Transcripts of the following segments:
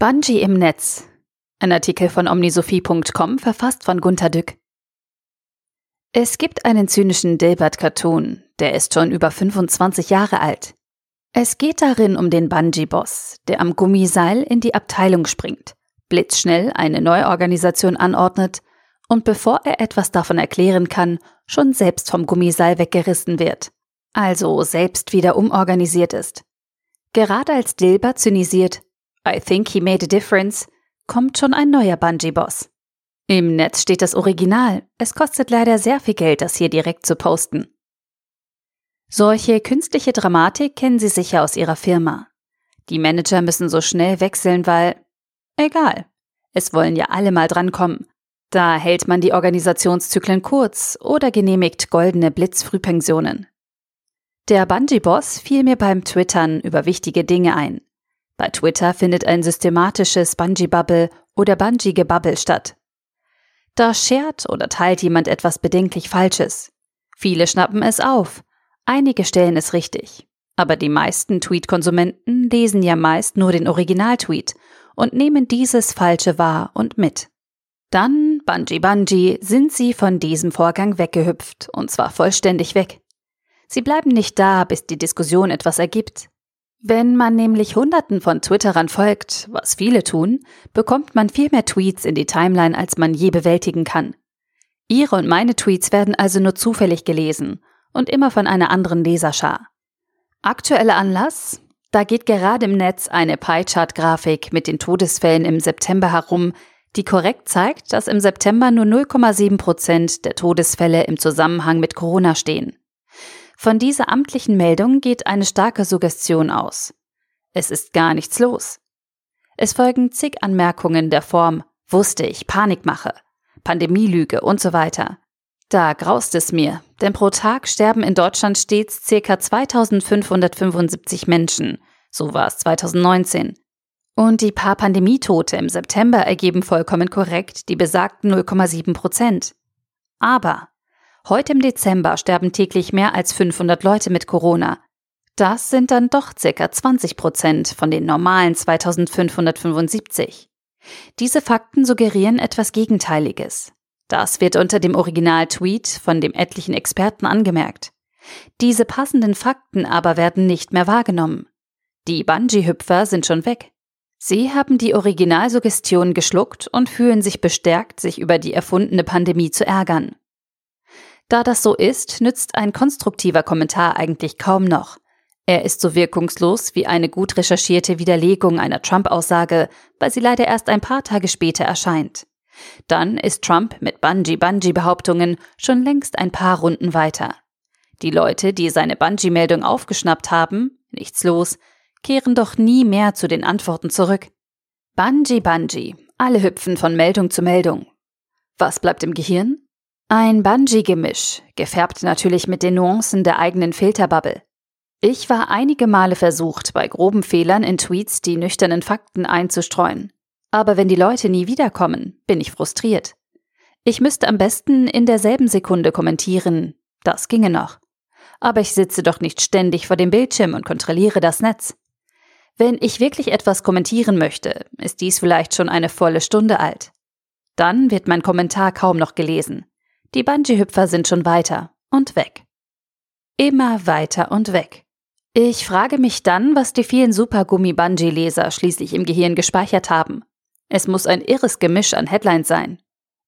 Bungee im Netz. Ein Artikel von omnisophie.com verfasst von Gunter Dück. Es gibt einen zynischen Dilbert-Cartoon, der ist schon über 25 Jahre alt. Es geht darin um den Bungee-Boss, der am Gummiseil in die Abteilung springt, blitzschnell eine Neuorganisation anordnet und bevor er etwas davon erklären kann, schon selbst vom Gummiseil weggerissen wird. Also selbst wieder umorganisiert ist. Gerade als Dilbert zynisiert, I think he made a difference, kommt schon ein neuer Bungee-Boss. Im Netz steht das Original. Es kostet leider sehr viel Geld, das hier direkt zu posten. Solche künstliche Dramatik kennen Sie sicher aus Ihrer Firma. Die Manager müssen so schnell wechseln, weil egal. Es wollen ja alle mal drankommen. Da hält man die Organisationszyklen kurz oder genehmigt goldene Blitzfrühpensionen. Der Bungee-Boss fiel mir beim Twittern über wichtige Dinge ein. Bei Twitter findet ein systematisches Bungee-Bubble oder Bungee-Gebubble statt. Da schert oder teilt jemand etwas bedenklich Falsches. Viele schnappen es auf, einige stellen es richtig. Aber die meisten Tweet-Konsumenten lesen ja meist nur den Original-Tweet und nehmen dieses Falsche wahr und mit. Dann, Bungee Bungee, sind sie von diesem Vorgang weggehüpft, und zwar vollständig weg. Sie bleiben nicht da, bis die Diskussion etwas ergibt. Wenn man nämlich Hunderten von Twitterern folgt, was viele tun, bekommt man viel mehr Tweets in die Timeline, als man je bewältigen kann. Ihre und meine Tweets werden also nur zufällig gelesen und immer von einer anderen Leserschar. Aktueller Anlass? Da geht gerade im Netz eine Pie-Chart-Grafik mit den Todesfällen im September herum, die korrekt zeigt, dass im September nur 0,7 Prozent der Todesfälle im Zusammenhang mit Corona stehen. Von dieser amtlichen Meldung geht eine starke Suggestion aus. Es ist gar nichts los. Es folgen zig Anmerkungen der Form wusste ich, Panikmache, Pandemielüge und so weiter. Da graust es mir, denn pro Tag sterben in Deutschland stets ca. 2575 Menschen. So war es 2019. Und die paar Pandemietote im September ergeben vollkommen korrekt die besagten 0,7 Prozent. Aber Heute im Dezember sterben täglich mehr als 500 Leute mit Corona. Das sind dann doch circa 20 Prozent von den normalen 2575. Diese Fakten suggerieren etwas Gegenteiliges. Das wird unter dem Original-Tweet von dem etlichen Experten angemerkt. Diese passenden Fakten aber werden nicht mehr wahrgenommen. Die Bungee-Hüpfer sind schon weg. Sie haben die Originalsuggestion geschluckt und fühlen sich bestärkt, sich über die erfundene Pandemie zu ärgern. Da das so ist, nützt ein konstruktiver Kommentar eigentlich kaum noch. Er ist so wirkungslos wie eine gut recherchierte Widerlegung einer Trump-Aussage, weil sie leider erst ein paar Tage später erscheint. Dann ist Trump mit Bungee-Bungee-Behauptungen schon längst ein paar Runden weiter. Die Leute, die seine Bungee-Meldung aufgeschnappt haben, nichts los, kehren doch nie mehr zu den Antworten zurück. Bungee, Bungee, alle hüpfen von Meldung zu Meldung. Was bleibt im Gehirn? Ein Bungee-Gemisch, gefärbt natürlich mit den Nuancen der eigenen Filterbubble. Ich war einige Male versucht, bei groben Fehlern in Tweets die nüchternen Fakten einzustreuen. Aber wenn die Leute nie wiederkommen, bin ich frustriert. Ich müsste am besten in derselben Sekunde kommentieren, das ginge noch. Aber ich sitze doch nicht ständig vor dem Bildschirm und kontrolliere das Netz. Wenn ich wirklich etwas kommentieren möchte, ist dies vielleicht schon eine volle Stunde alt. Dann wird mein Kommentar kaum noch gelesen. Die Bungee-Hüpfer sind schon weiter und weg. Immer weiter und weg. Ich frage mich dann, was die vielen Supergummi-Bungee-Leser schließlich im Gehirn gespeichert haben. Es muss ein irres Gemisch an Headlines sein.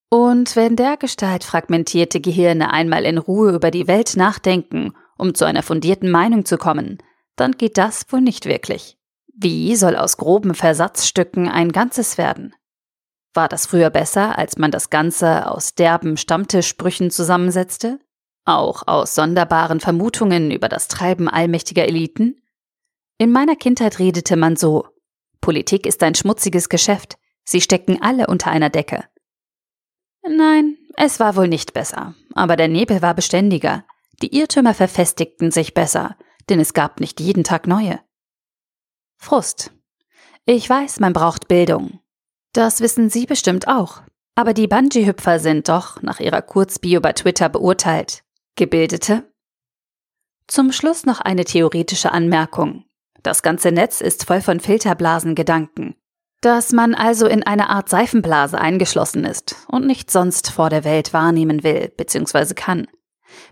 Und wenn dergestalt fragmentierte Gehirne einmal in Ruhe über die Welt nachdenken, um zu einer fundierten Meinung zu kommen, dann geht das wohl nicht wirklich. Wie soll aus groben Versatzstücken ein Ganzes werden? War das früher besser, als man das Ganze aus derben Stammtischsprüchen zusammensetzte? Auch aus sonderbaren Vermutungen über das Treiben allmächtiger Eliten? In meiner Kindheit redete man so Politik ist ein schmutziges Geschäft, sie stecken alle unter einer Decke. Nein, es war wohl nicht besser, aber der Nebel war beständiger, die Irrtümer verfestigten sich besser, denn es gab nicht jeden Tag neue. Frust. Ich weiß, man braucht Bildung, das wissen Sie bestimmt auch. Aber die Bungee-Hüpfer sind doch, nach ihrer Kurzbio bei Twitter beurteilt, Gebildete? Zum Schluss noch eine theoretische Anmerkung. Das ganze Netz ist voll von Filterblasengedanken. Dass man also in einer Art Seifenblase eingeschlossen ist und nichts sonst vor der Welt wahrnehmen will bzw. kann.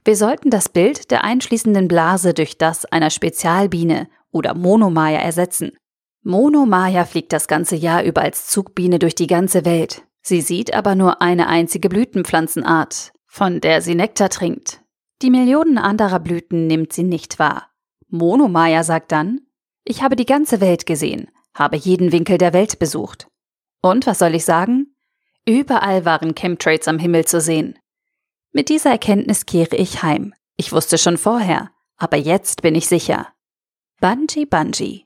Wir sollten das Bild der einschließenden Blase durch das einer Spezialbiene oder Monomaya ersetzen. Monomaya fliegt das ganze Jahr über als Zugbiene durch die ganze Welt. Sie sieht aber nur eine einzige Blütenpflanzenart, von der sie Nektar trinkt. Die Millionen anderer Blüten nimmt sie nicht wahr. Monomaya sagt dann, ich habe die ganze Welt gesehen, habe jeden Winkel der Welt besucht. Und was soll ich sagen? Überall waren Chemtrails am Himmel zu sehen. Mit dieser Erkenntnis kehre ich heim. Ich wusste schon vorher, aber jetzt bin ich sicher. Bungee Bungee.